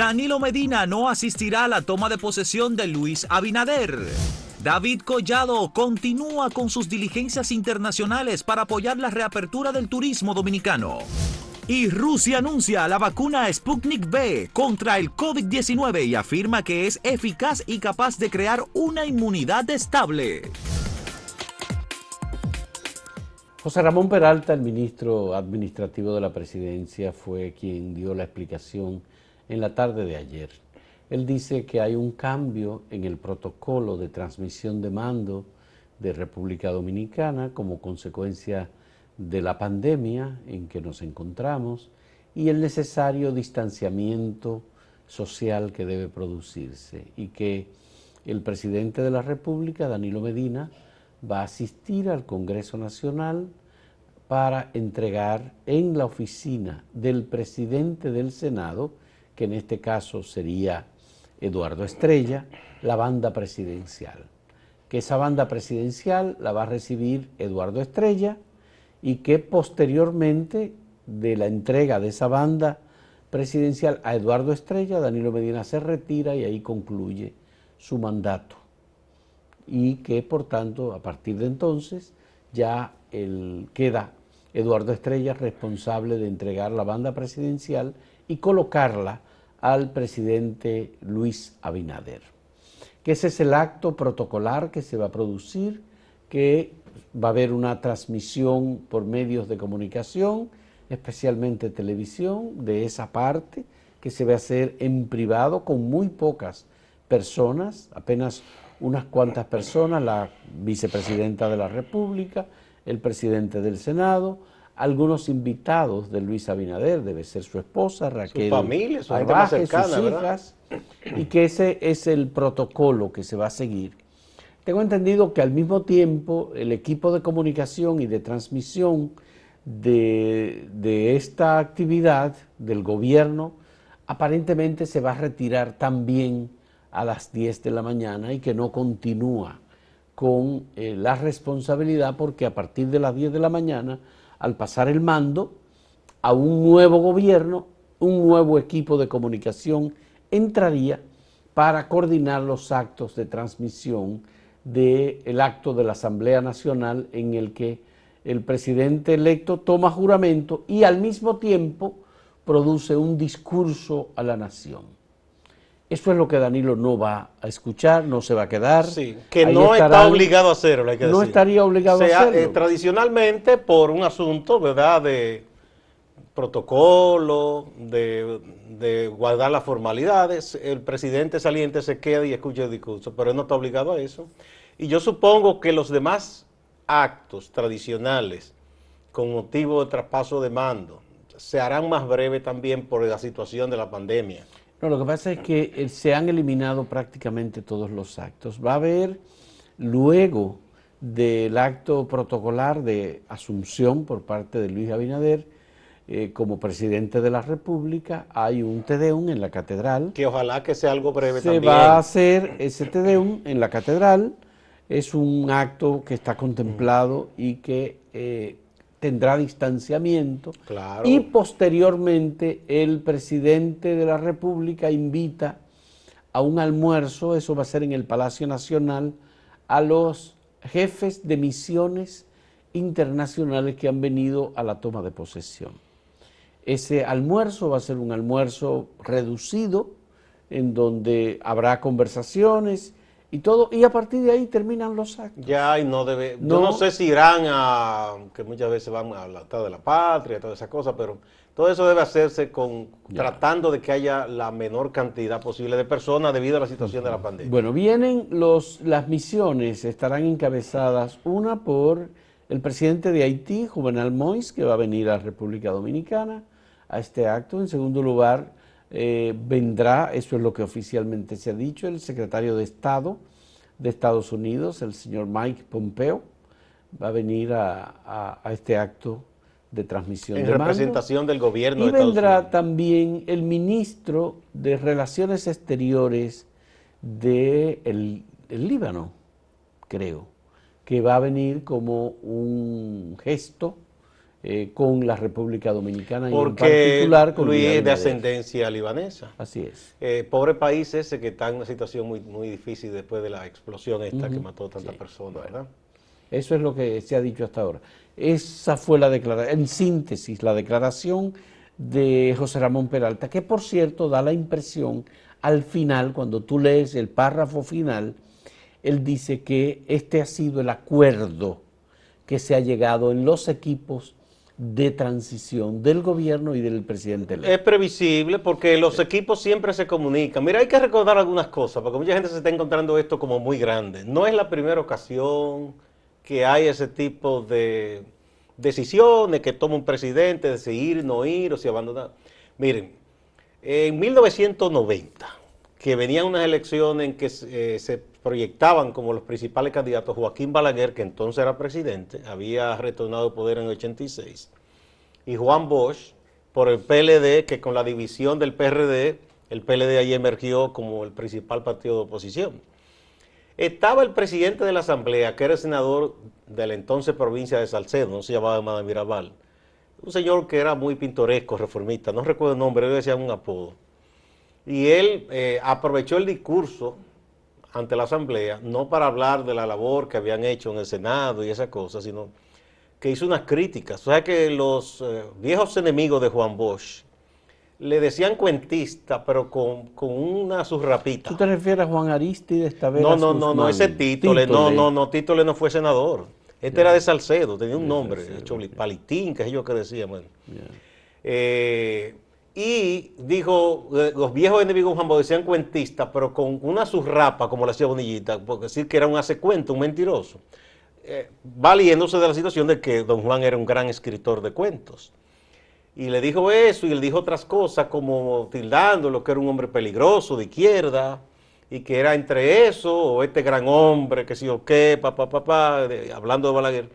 Danilo Medina no asistirá a la toma de posesión de Luis Abinader. David Collado continúa con sus diligencias internacionales para apoyar la reapertura del turismo dominicano. Y Rusia anuncia la vacuna Sputnik V contra el COVID-19 y afirma que es eficaz y capaz de crear una inmunidad estable. José Ramón Peralta, el ministro administrativo de la presidencia, fue quien dio la explicación en la tarde de ayer. Él dice que hay un cambio en el protocolo de transmisión de mando de República Dominicana como consecuencia de la pandemia en que nos encontramos y el necesario distanciamiento social que debe producirse y que el presidente de la República, Danilo Medina, va a asistir al Congreso Nacional para entregar en la oficina del presidente del Senado, que en este caso sería Eduardo Estrella, la banda presidencial. Que esa banda presidencial la va a recibir Eduardo Estrella y que posteriormente de la entrega de esa banda presidencial a Eduardo Estrella, Danilo Medina se retira y ahí concluye su mandato y que por tanto a partir de entonces ya queda Eduardo Estrella responsable de entregar la banda presidencial y colocarla al presidente Luis Abinader. Que ese es el acto protocolar que se va a producir, que va a haber una transmisión por medios de comunicación, especialmente televisión, de esa parte, que se va a hacer en privado con muy pocas personas, apenas unas cuantas personas, la vicepresidenta de la República, el presidente del Senado, algunos invitados de Luis Abinader, debe ser su esposa, Raquel, su familia, su más cercana, sus hijas, y que ese es el protocolo que se va a seguir. Tengo entendido que al mismo tiempo el equipo de comunicación y de transmisión de, de esta actividad del gobierno aparentemente se va a retirar también a las 10 de la mañana y que no continúa con eh, la responsabilidad porque a partir de las 10 de la mañana, al pasar el mando a un nuevo gobierno, un nuevo equipo de comunicación entraría para coordinar los actos de transmisión del acto de la Asamblea Nacional en el que el presidente electo toma juramento y al mismo tiempo produce un discurso a la nación. Eso es lo que Danilo no va a escuchar, no se va a quedar. Sí, que no está obligado a hacerlo, hay que No estaría obligado a hacerlo. Eh, tradicionalmente, por un asunto, ¿verdad?, de protocolo, de, guardar las formalidades, el presidente saliente se queda y escucha el discurso, pero él no está obligado a eso. Y yo supongo que los demás actos tradicionales, con motivo de traspaso de mando, se harán más breves también por la situación de la pandemia. No, lo que pasa es que eh, se han eliminado prácticamente todos los actos. Va a haber, luego del acto protocolar de asunción por parte de Luis Abinader, eh, como presidente de la República, hay un Tedeum en la catedral. Que ojalá que sea algo breve también. Se va a hacer ese Tedeum en la catedral. Es un acto que está contemplado y que eh, tendrá distanciamiento y posteriormente el presidente de la República invita a un almuerzo, eso va a ser en el Palacio Nacional, a los jefes de misiones internacionales que han venido a la toma de posesión. Ese almuerzo va a ser un almuerzo reducido, en donde habrá conversaciones y todo, y a partir de ahí terminan los actos. Ya, y no debe, yo no sé si irán a, que muchas veces van a la de la patria, toda esa cosa, pero todo eso debe hacerse con tratando de que haya la menor cantidad posible de personas debido a la situación de la pandemia. Bueno, vienen los, las misiones, estarán encabezadas una por el presidente de Haití, Juvenal Mois, que va a venir a la República Dominicana a este acto. En segundo lugar, eh, vendrá, eso es lo que oficialmente se ha dicho, el secretario de Estado de Estados Unidos, el señor Mike Pompeo, va a venir a, este acto de transmisión en de representación del gobierno. Y vendrá también el ministro de Relaciones Exteriores del de el Líbano, creo, que va a venir como un gesto eh, con la República Dominicana y en particular con Luis es de ascendencia libanesa. Así es. Eh, pobre país ese que está en una situación muy, muy difícil después de la explosión esta que mató a tantas personas, ¿verdad? Eso es lo que se ha dicho hasta ahora. Esa fue la declaración, en síntesis, la declaración de José Ramón Peralta, que por cierto da la impresión al final, cuando tú lees el párrafo final, él dice que este ha sido el acuerdo que se ha llegado en los equipos de transición del gobierno y del presidente Es previsible porque los equipos siempre se comunican. Mira, hay que recordar algunas cosas, porque mucha gente se está encontrando esto como muy grande. No es la primera ocasión que hay ese tipo de decisiones que toma un presidente de si ir, no ir o si abandonar. Miren, en 1990, que venían unas elecciones en que eh, se proyectaban como los principales candidatos Joaquín Balaguer, que entonces era presidente, había retornado poder en el 86, y Juan Bosch por el PLD, que con la división del PRD, el PLD ahí emergió como el principal partido de oposición. Estaba el presidente de la Asamblea, que era el senador de la entonces provincia de Salcedo, no se llamaba Madame Mirabal, un señor que era muy pintoresco, reformista, no recuerdo el nombre, él decía un apodo. Y él eh, aprovechó el discurso ante la Asamblea, no para hablar de la labor que habían hecho en el Senado y esas cosas, sino que hizo unas críticas. O sea que los eh, viejos enemigos de Juan Bosch, le decían cuentista, pero con, una surrapita. ¿Tú te refieres a Juan Aristides vez? No, no, no, no, ese título, no, no, no, título no fue senador. Este era de Salcedo, tenía un nombre, Palitín, que es yo que decía, bueno. Eh, y dijo, eh, los viejos enemigos de Juan Bosch decían cuentista, pero con una surrapa, como le hacía Bonillita, por decir que era un hace cuento, un mentiroso. Eh, valiéndose de la situación de que don Juan era un gran escritor de cuentos y le dijo eso y le dijo otras cosas como tildándolo que era un hombre peligroso de izquierda y que era entre eso o este gran hombre que sí o qué, papá, papá, hablando de Balaguer.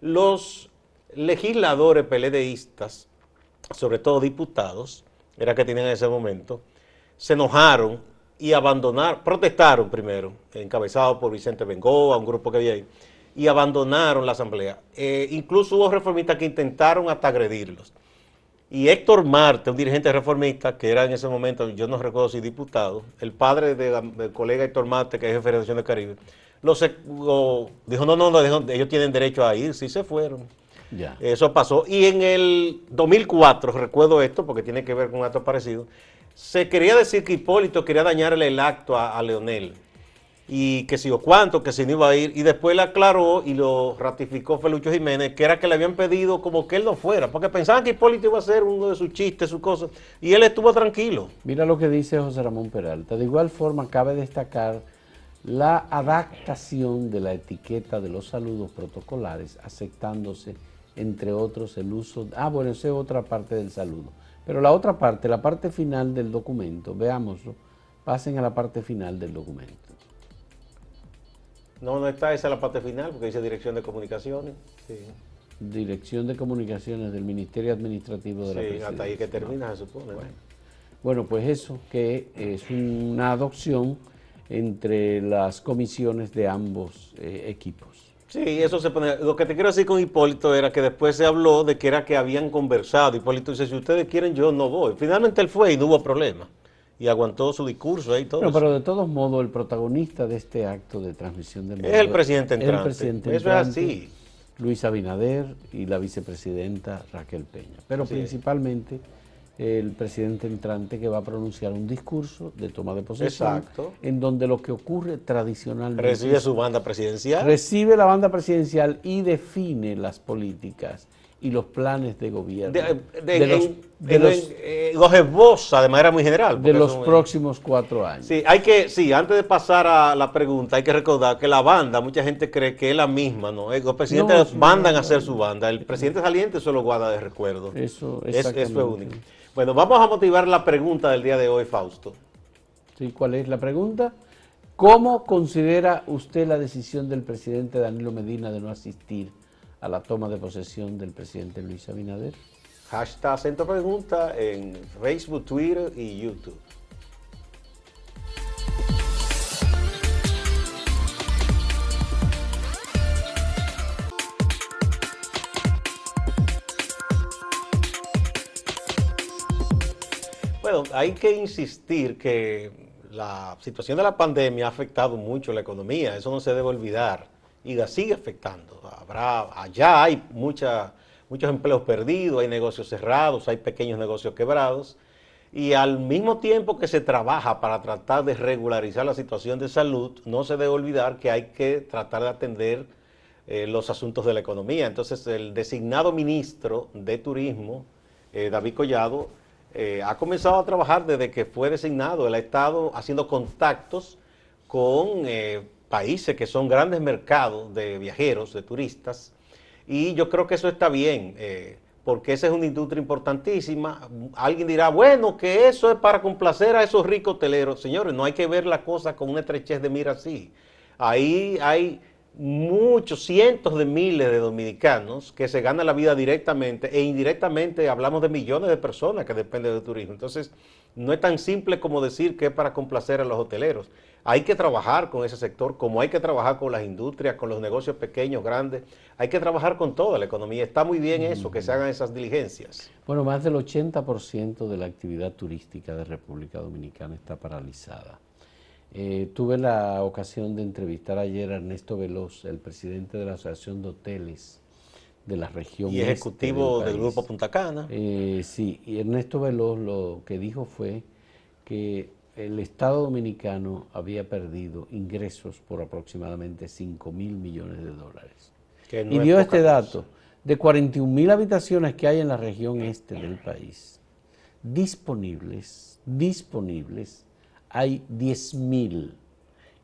Los legisladores peledeístas, sobre todo diputados, era que tenían en ese momento, se enojaron y abandonaron, protestaron primero, encabezados por Vicente Bengoa, un grupo que había ahí, y abandonaron la asamblea. Eh, incluso hubo reformistas que intentaron hasta agredirlos. Y Héctor Marte, un dirigente reformista, que era en ese momento, yo no recuerdo si diputado, el padre del colega Héctor Marte, que es de Federación del Caribe, lo, dijo, no, no, no, ellos tienen derecho a ir, sí se fueron. Ya. Eso pasó. Y en el 2004, recuerdo esto, porque tiene que ver con un acto parecido, se quería decir que Hipólito quería dañarle el acto a, a Leonel y que si o cuánto, que si no iba a ir, y después le aclaró y lo ratificó Felucho Jiménez, que era que le habían pedido como que él no fuera, porque pensaban que Hipólito iba a hacer uno de sus chistes, sus cosas, y él estuvo tranquilo. Mira lo que dice José Ramón Peralta. De igual forma, cabe destacar la adaptación de la etiqueta de los saludos protocolares, aceptándose, entre otros, el uso... Ah, bueno, esa es otra parte del saludo. Pero la otra parte, la parte final del documento, veámoslo, pasen a la parte final del documento. No, no está, esa la parte final, porque dice Dirección de Comunicaciones. Dirección de Comunicaciones del Ministerio Administrativo de la Presidencia. Sí, hasta ahí que termina, se supone. Bueno. pues eso, que es una adopción entre las comisiones de ambos eh, equipos. Sí, eso se pone. Lo que te quiero decir con Hipólito era que después se habló de que era que habían conversado. Hipólito dice: si ustedes quieren, yo no voy. Finalmente él fue y no hubo problema y aguantó su discurso ahí todo. Pero, de todos modos, el protagonista de este acto de transmisión del es el presidente entrante. El presidente Eso es así. Luis Abinader y la vicepresidenta Raquel Peña. Pero principalmente el presidente entrante que va a pronunciar un discurso de toma de posesión Exacto. en donde lo que ocurre tradicionalmente recibe su banda presidencial recibe la banda presidencial y define las políticas y los planes de gobierno. De, los, de los, esboza de manera muy general. De los próximos cuatro años. Sí, hay que, sí, antes de pasar a la pregunta, hay que recordar que la banda, mucha gente cree que es la misma, ¿no? Los presidentes mandan a hacer su banda. El presidente saliente solo guarda de recuerdo. Eso, eso es único. Bueno, vamos a motivar la pregunta del día de hoy, Fausto. Sí, ¿cuál es la pregunta? ¿Cómo considera usted la decisión del presidente Danilo Medina de no asistir a la toma de posesión del presidente Luis Abinader? Hashtag Centro Pregunta en Facebook, Twitter y YouTube. Hay que insistir que la situación de la pandemia ha afectado mucho la economía, eso no se debe olvidar y la sigue afectando. Habrá, allá hay mucha, muchos empleos perdidos, hay negocios cerrados, hay pequeños negocios quebrados y al mismo tiempo que se trabaja para tratar de regularizar la situación de salud, no se debe olvidar que hay que tratar de atender eh, los asuntos de la economía. Entonces, el designado ministro de Turismo, eh, David Collado, eh, ha comenzado a trabajar desde que fue designado. Él ha estado haciendo contactos con países que son grandes mercados de viajeros, de turistas, y yo creo que eso está bien porque esa es una industria importantísima. Alguien dirá, bueno, que eso es para complacer a esos ricos hoteleros. Señores, no hay que ver la cosa con una estrechez de mira así. Ahí hay muchos, cientos de miles de dominicanos que se ganan la vida directamente e indirectamente hablamos de millones de personas que dependen del turismo. Entonces, no es tan simple como decir que es para complacer a los hoteleros. Hay que trabajar con ese sector, como hay que trabajar con las industrias, con los negocios pequeños, grandes. Hay que trabajar con toda la economía. Está muy bien eso, que se hagan esas diligencias. Bueno, más del 80% de la actividad turística de República Dominicana está paralizada. Eh, tuve la ocasión de entrevistar ayer a Ernesto Veloz, el presidente de la Asociación de Hoteles de la región. Y ejecutivo del, Grupo Punta Cana. Eh, sí, y Ernesto Veloz lo que dijo fue que el Estado Dominicano había perdido ingresos por aproximadamente 5 mil millones de dólares. y dio este dato de 41 mil habitaciones que hay en la región este del país, disponibles, disponibles, hay 10 mil.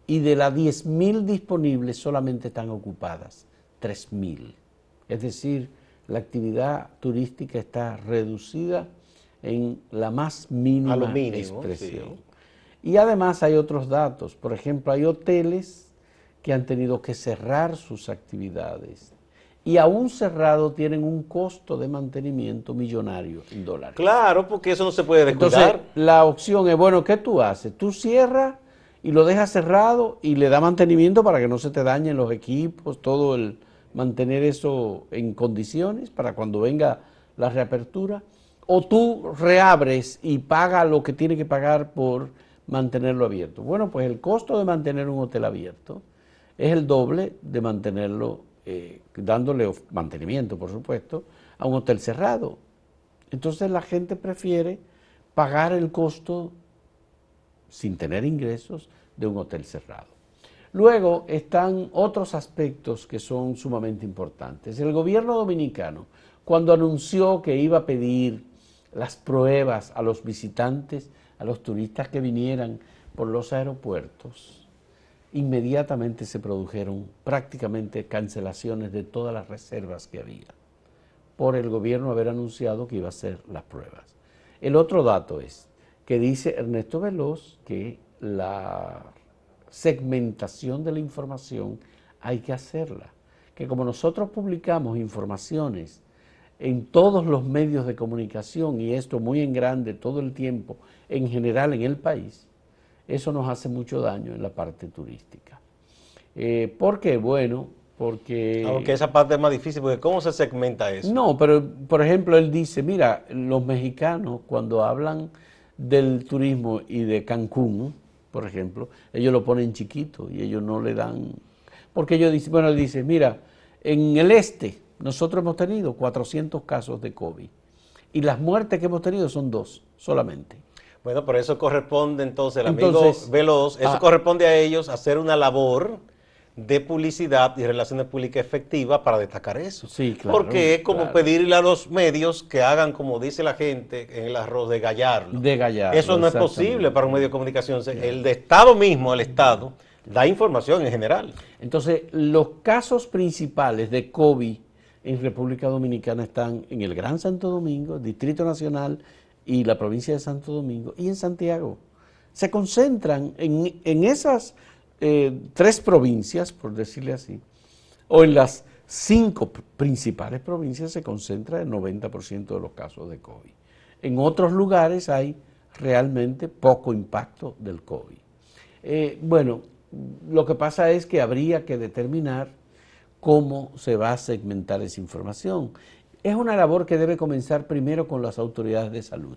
Y de las 10 mil disponibles solamente están ocupadas 3 mil. Es decir, la actividad turística está reducida en la más mínima expresión. Y además hay otros datos. Por ejemplo, hay hoteles que han tenido que cerrar sus actividades y aún cerrado tienen un costo de mantenimiento millonario en dólares. Claro, porque eso no se puede descuidar. Entonces, la opción es, bueno, ¿qué tú haces? Tú cierras y lo dejas cerrado y le da mantenimiento para que no se te dañen los equipos, todo el mantener eso en condiciones para cuando venga la reapertura. O tú reabres y paga lo que tiene que pagar por mantenerlo abierto. Bueno, pues el costo de mantener un hotel abierto es el doble de mantenerlo, eh, dándole mantenimiento, por supuesto, a un hotel cerrado. Entonces la gente prefiere pagar el costo sin tener ingresos de un hotel cerrado. Luego están otros aspectos que son sumamente importantes. El gobierno dominicano, cuando anunció que iba a pedir las pruebas a los visitantes, a los turistas que vinieran por los aeropuertos, inmediatamente se produjeron prácticamente cancelaciones de todas las reservas que había, por el gobierno haber anunciado que iba a hacer las pruebas. El otro dato es que dice Ernesto Veloz que la segmentación de la información hay que hacerla, que como nosotros publicamos informaciones en todos los medios de comunicación y esto muy en grande todo el tiempo, en general en el país, eso nos hace mucho daño en la parte turística. Eh, ¿Por qué? Bueno, porque... Aunque esa parte es más difícil, porque ¿cómo se segmenta eso? No, pero por ejemplo él dice, mira, los mexicanos cuando hablan del turismo y de Cancún, por ejemplo, ellos lo ponen chiquito y ellos no le dan... Porque ellos dicen, bueno, él dice, mira, en el este, nosotros hemos tenido 400 casos de COVID y las muertes que hemos tenido son dos solamente. Bueno, por eso corresponde entonces, el amigo Veloz, eso ah. corresponde a ellos hacer una labor de publicidad y relaciones públicas efectiva para destacar eso. Sí, claro. Porque es como pedirle a los medios que hagan, como dice la gente, en el arroz de gallarlo. De gallarlo. Eso no es posible para un medio de comunicación. El de Estado mismo, el Estado, da información en general. Entonces, los casos principales de COVID en República Dominicana están en el Gran Santo Domingo, Distrito Nacional y la provincia de Santo Domingo y en Santiago. Se concentran en, esas eh, tres provincias, por decirle así, o en las cinco principales provincias se concentra el 90% de los casos de COVID. En otros lugares hay realmente poco impacto del COVID. Eh, bueno, lo que pasa es que habría que determinar cómo se va a segmentar esa información. Es una labor que debe comenzar primero con las autoridades de salud.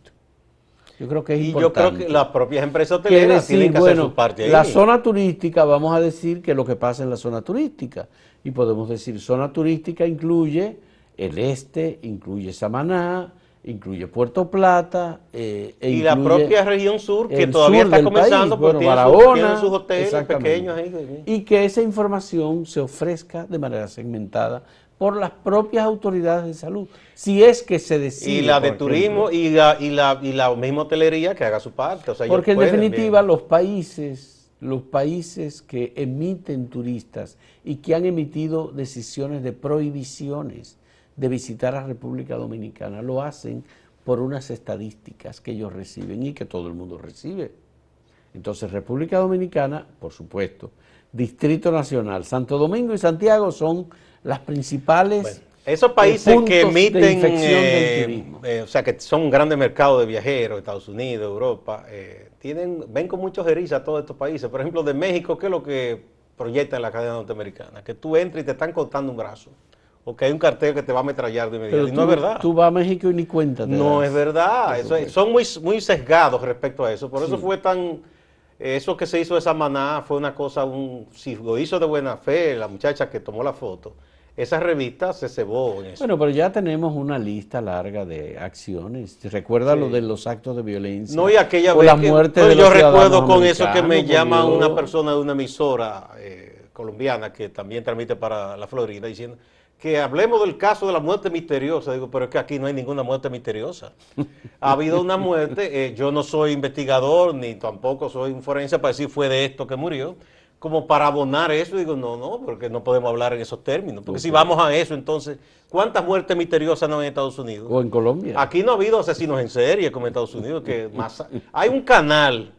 Yo creo que es y importante. yo creo que las propias empresas hoteleras decir, tienen que hacer su parte ahí. la zona turística, vamos a decir que lo que pasa en la zona turística. Y podemos decir, zona turística incluye el este, incluye Samaná, incluye Puerto Plata. eh, e y la propia región sur, que todavía sur está comenzando, país, porque bueno, tiene, sus- Barahona, tiene sus hoteles pequeños ahí. Y que esa información se ofrezca de manera segmentada por las propias autoridades de salud, si es que se decide. Y la de turismo y la, y, la, y la misma hotelería que haga su parte. O sea, ellos Porque en definitiva bien. los países, los países que emiten turistas y que han emitido decisiones de prohibiciones de visitar a República Dominicana lo hacen por unas estadísticas que ellos reciben y que todo el mundo recibe. Entonces República Dominicana, por supuesto, Distrito Nacional, Santo Domingo y Santiago son las principales Bueno, esos países que de emiten, eh, eh, o sea, que son un grande mercado de viajeros, Estados Unidos, Europa, eh, tienen, ven con muchos erizas a todos estos países. Por ejemplo, de México, ¿qué es lo que proyecta en la cadena norteamericana? Que tú entres y te están cortando un brazo. O que hay un cartel que te va a ametrallar de inmediato. Y no es verdad. Tú vas a México y ni cuenta. No das. es verdad. Eso es- son muy, muy sesgados respecto a eso. Por eso Sí. fue tan. Eso que se hizo de Samaná fue una cosa, un, si lo hizo de buena fe, la muchacha que tomó la foto, esa revista se cebó en eso. Bueno, pero ya tenemos una lista larga de acciones. Recuerda Sí. lo de los actos de violencia. No, y aquella o vez la que- de yo recuerdo con eso que me llama una persona de una emisora eh, colombiana que también transmite para la Florida diciendo que hablemos del caso de la muerte misteriosa. Digo, pero es que aquí no hay ninguna muerte misteriosa. Ha habido una muerte, eh, yo no soy investigador ni tampoco soy un forense para decir fue de esto que murió. Como para abonar eso, digo, no, no, porque no podemos hablar en esos términos. Porque si vamos a eso, entonces, ¿cuántas muertes misteriosas no hay en Estados Unidos? O en Colombia. Aquí no ha habido asesinos en serie como en Estados Unidos, que más hay un canal,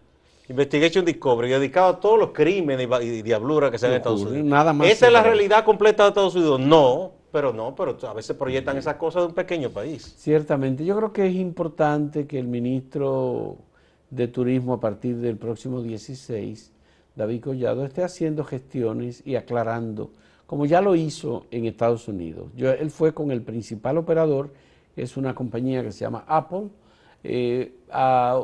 Investigation Discovery, dedicado a todos los crímenes y y diabluras que se dan en Estados Unidos. nada más ¿Esa es la realidad completa de Estados Unidos? No, pero no, pero a veces proyectan esas cosas de un pequeño país. Ciertamente. Yo creo que es importante que el ministro de Turismo a partir del próximo 16, David Collado, esté haciendo gestiones y aclarando, como ya lo hizo en Estados Unidos. Yo- él fue con el principal operador, que es una compañía que se llama Apple, eh, a,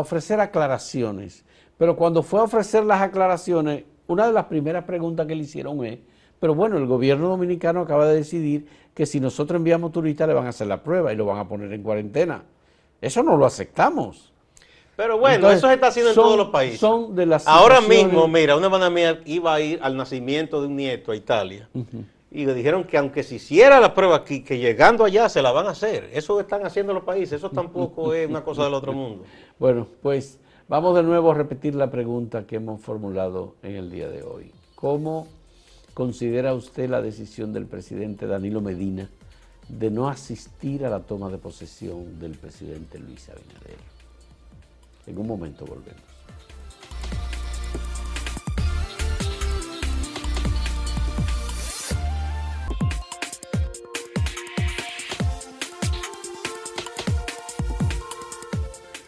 ofrecer aclaraciones. Pero cuando fue a ofrecer las aclaraciones, una de las primeras preguntas que le hicieron es, pero bueno, el gobierno dominicano acaba de decidir que si nosotros enviamos turistas le van a hacer la prueba y lo van a poner en cuarentena. Eso no lo aceptamos. Pero bueno, Entonces, eso se está haciendo en todos los países. Son de las Ahora situaciones- mismo, mira, una hermana mía iba a ir al nacimiento de un nieto a Italia y le dijeron que aunque se hiciera la prueba aquí, que llegando allá se la van a hacer. Eso están haciendo los países, eso tampoco es una cosa del otro mundo. Bueno, pues vamos de nuevo a repetir la pregunta que hemos formulado en el día de hoy. ¿Cómo considera usted la decisión del presidente Danilo Medina de no asistir a la toma de posesión del presidente Luis Abinader? En un momento volvemos.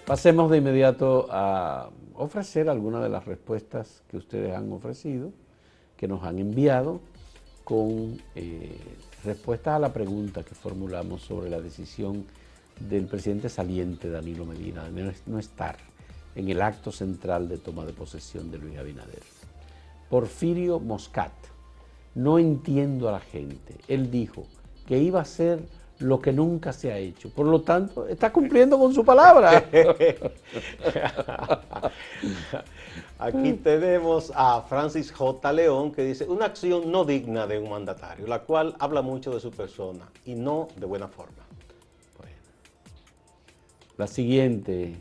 Pasemos de inmediato a ofrecer algunas de las respuestas que ustedes han ofrecido, que nos han enviado, con eh, respuestas a la pregunta que formulamos sobre la decisión del presidente saliente Danilo Medina de no- no estar en el acto central de toma de posesión de Luis Abinader. Porfirio Moscat, no entiendo a la gente. Él dijo que iba a hacer lo que nunca se ha hecho. Por lo tanto, está cumpliendo con su palabra. Aquí tenemos a Francis J. León que dice, una acción no digna de un mandatario, la cual habla mucho de su persona y no de buena forma. La siguiente,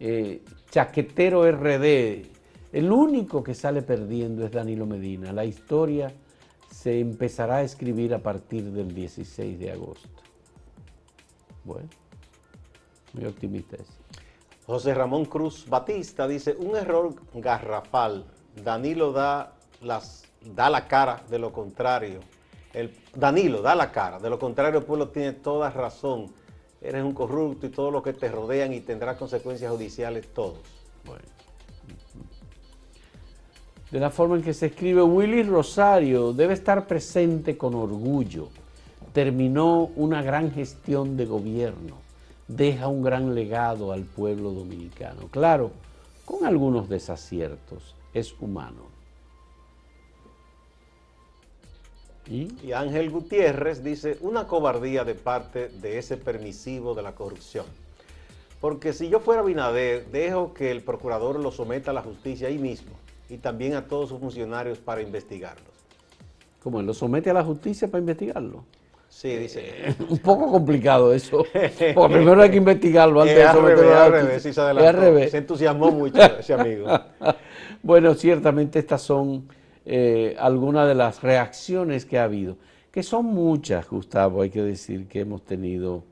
eh, Chaquetero RD. El único que sale perdiendo es Danilo Medina. La historia se empezará a escribir a partir del 16 de agosto. Bueno, muy optimista ese. José Ramón Cruz Batista dice, un error garrafal. Danilo da, las, da la cara, de lo contrario. El, Danilo da la cara, de lo contrario el pueblo tiene toda razón. Eres un corrupto y todo lo que te rodean y tendrá consecuencias judiciales todos. Bueno. De la forma en que se escribe, Willy Rosario debe estar presente con orgullo. Terminó una gran gestión de gobierno. deja un gran legado al pueblo dominicano. Claro, con algunos desaciertos, es humano. ¿Y? Ángel Gutiérrez dice, una cobardía de parte de ese permisivo de la corrupción. Porque si yo fuera Binader, dejo que el procurador lo someta a la justicia ahí mismo y también a todos sus funcionarios para investigarlos. ¿Cómo? ¿Lo somete a la justicia para investigarlo? Sí, dice. Eh, un poco complicado eso. Porque primero hay que investigarlo antes de someterlo a la justicia. se, se entusiasmó mucho ese amigo. bueno, ciertamente estas son eh, algunas de las reacciones que ha habido, que son muchas, Gustavo, hay que decir que hemos tenido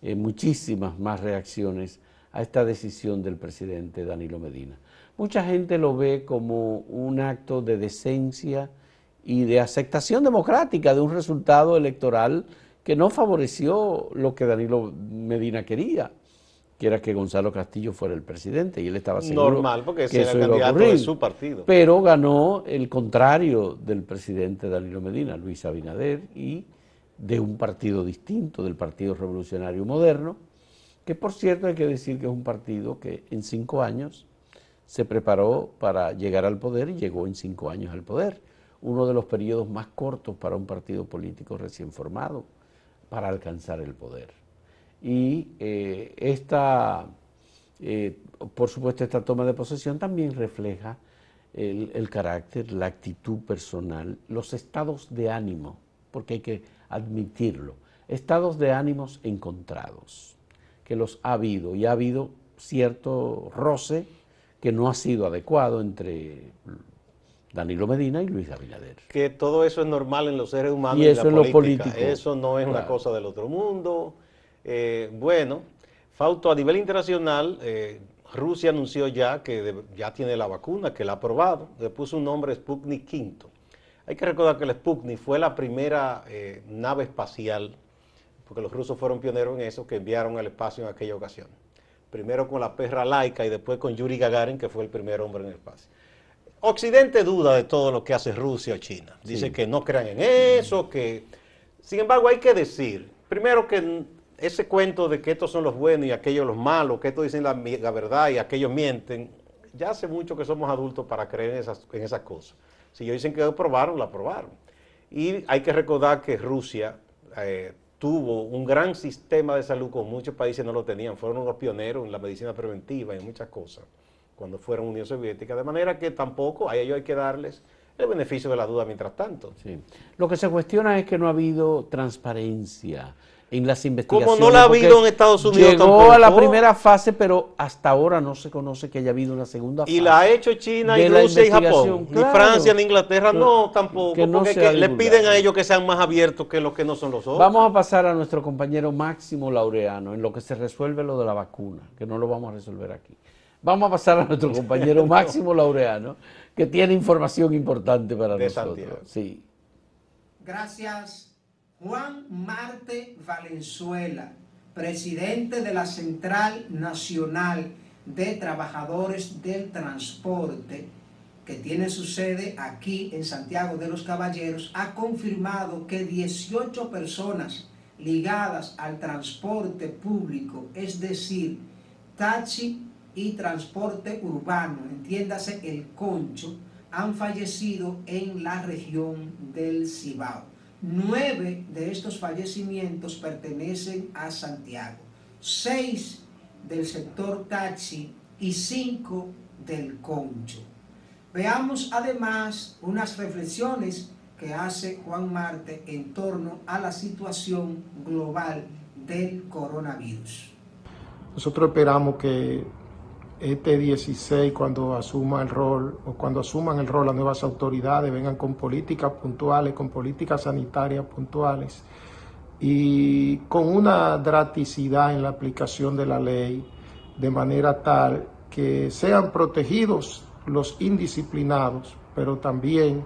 eh, muchísimas más reacciones a esta decisión del presidente Danilo Medina. Mucha gente lo ve como un acto de decencia y de aceptación democrática de un resultado electoral que no favoreció lo que Danilo Medina quería que era que Gonzalo Castillo fuera el presidente y él estaba seguro Normal, porque ese era el candidato de su partido. Pero ganó el contrario del presidente Danilo Medina, Luis Abinader, y de un partido distinto, del Partido Revolucionario Moderno, que por cierto hay que decir que es un partido que en cinco años se preparó para llegar al poder y llegó en cinco años al poder. Uno de los periodos más cortos para un partido político recién formado para alcanzar el poder. Y eh, esta, eh, por supuesto, esta toma de posesión también refleja el, el, carácter, la actitud personal, los estados de ánimo, porque hay que admitirlo, estados de ánimos encontrados, que los ha habido y ha habido cierto roce que no ha sido adecuado entre Danilo Medina y Luis Abinader. Que todo eso es normal en los seres humanos y, eso en la política. Eso no es una cosa del otro mundo. Eh, bueno, Fausto, a nivel internacional, eh, Rusia anunció ya que ya tiene la vacuna, que la ha aprobado, le puso un nombre Sputnik V. Hay que recordar que el Sputnik fue la primera eh, nave espacial, porque los rusos fueron pioneros en eso, que enviaron al espacio en aquella ocasión. Primero con la perra laica y después con Yuri Gagarin, que fue el primer hombre en el espacio. Occidente duda de todo lo que hace Rusia o China. Dice que no crean en eso, que... Sin embargo, hay que decir, primero que ese cuento de que estos son los buenos y aquellos los malos, que estos dicen la, verdad y aquellos mienten, ya hace mucho que somos adultos para creer en esas, cosas. Si ellos dicen que aprobaron, lo aprobaron. Y hay que recordar que Rusia eh, tuvo un gran sistema de salud como muchos países no lo tenían. Fueron unos pioneros en la medicina preventiva y en muchas cosas cuando fueron Unión Soviética. De manera que tampoco a ellos hay que darles el beneficio de la duda mientras tanto. Sí. Lo que se cuestiona es que no ha habido transparencia en las investigaciones. Como no la ha habido en Estados Unidos llegó a la primera fase, pero hasta ahora no se conoce que haya habido una segunda fase. Y la ha hecho China y Rusia y Japón. ni Francia ni Inglaterra no tampoco. porque le piden a ellos que sean más abiertos que los que no son los otros. Vamos a pasar a nuestro compañero Máximo Laureano en lo que se resuelve lo de la vacuna, que no lo vamos a resolver aquí. Vamos a pasar a nuestro compañero Máximo Laureano, que tiene información importante para nosotros. Sí. Gracias. Juan Marte Valenzuela, presidente de la Central Nacional de Trabajadores del Transporte, que tiene su sede aquí en Santiago de los Caballeros, ha confirmado que 18 personas ligadas al transporte público, es decir, taxi y transporte urbano, entiéndase el concho, han fallecido en la región del Cibao. Nueve de estos fallecimientos pertenecen a Santiago, seis del sector taxi y cinco del concho. Veamos además unas reflexiones que hace Juan Marte en torno a la situación global del coronavirus. Nosotros esperamos que este 16, cuando asuma el rol o cuando asuman el rol las nuevas autoridades, vengan con políticas puntuales, con políticas sanitarias puntuales y con una draticidad en la aplicación de la ley, de manera tal que sean protegidos los indisciplinados, pero también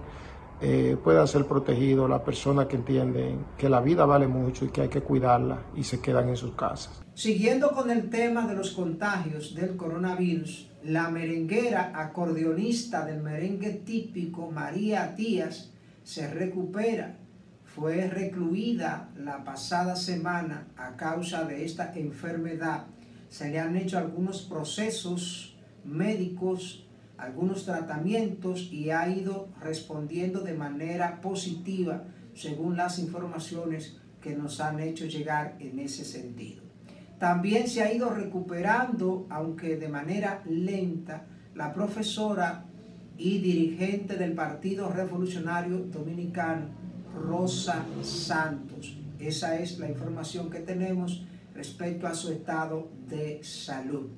eh, puedan ser protegidos las personas que entienden que la vida vale mucho y que hay que cuidarla y se quedan en sus casas. Siguiendo con el tema de los contagios del coronavirus, la merenguera acordeonista del merengue típico María Díaz se recupera. fue recluida la pasada semana a causa de esta enfermedad. Se le han hecho algunos procesos médicos, algunos tratamientos y ha ido respondiendo de manera positiva según las informaciones que nos han hecho llegar en ese sentido. También se ha ido recuperando, aunque de manera lenta, la profesora y dirigente del Partido Revolucionario Dominicano, Rosa Santos. Esa es la información que tenemos respecto a su estado de salud.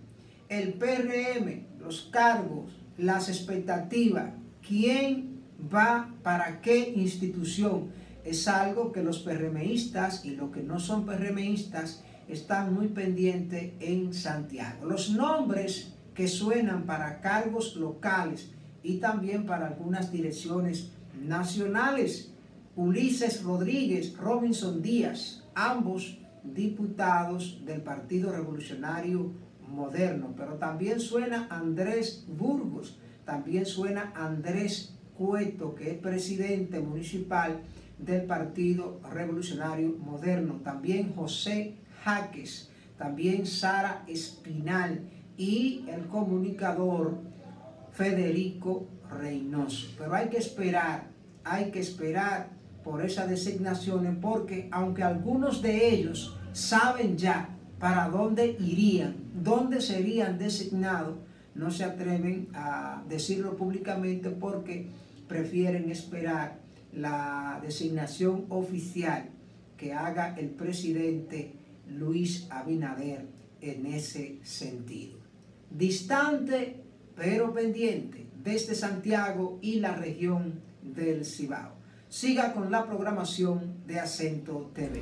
El PRM, los cargos, las expectativas, quién va para qué institución, es algo que los PRMistas y los que no son PRMistas están muy pendientes en Santiago. Los nombres que suenan para cargos locales y también para algunas direcciones nacionales. Ulises Rodríguez, Robinson Díaz, ambos diputados del Partido Revolucionario Moderno, pero también suena Andrés Burgos, también suena Andrés Cueto, que es presidente municipal del Partido Revolucionario Moderno, también José Jaques, también Sara Espinal y el comunicador Federico Reynoso. Pero hay que esperar, hay que esperar por esas designaciones porque aunque algunos de ellos saben ya para dónde irían, dónde serían designados, no se atreven a decirlo públicamente porque prefieren esperar la designación oficial que haga el presidente Luis Abinader en ese sentido. Distante pero pendiente desde Santiago y la región del Cibao. Siga con la programación de Acento TV.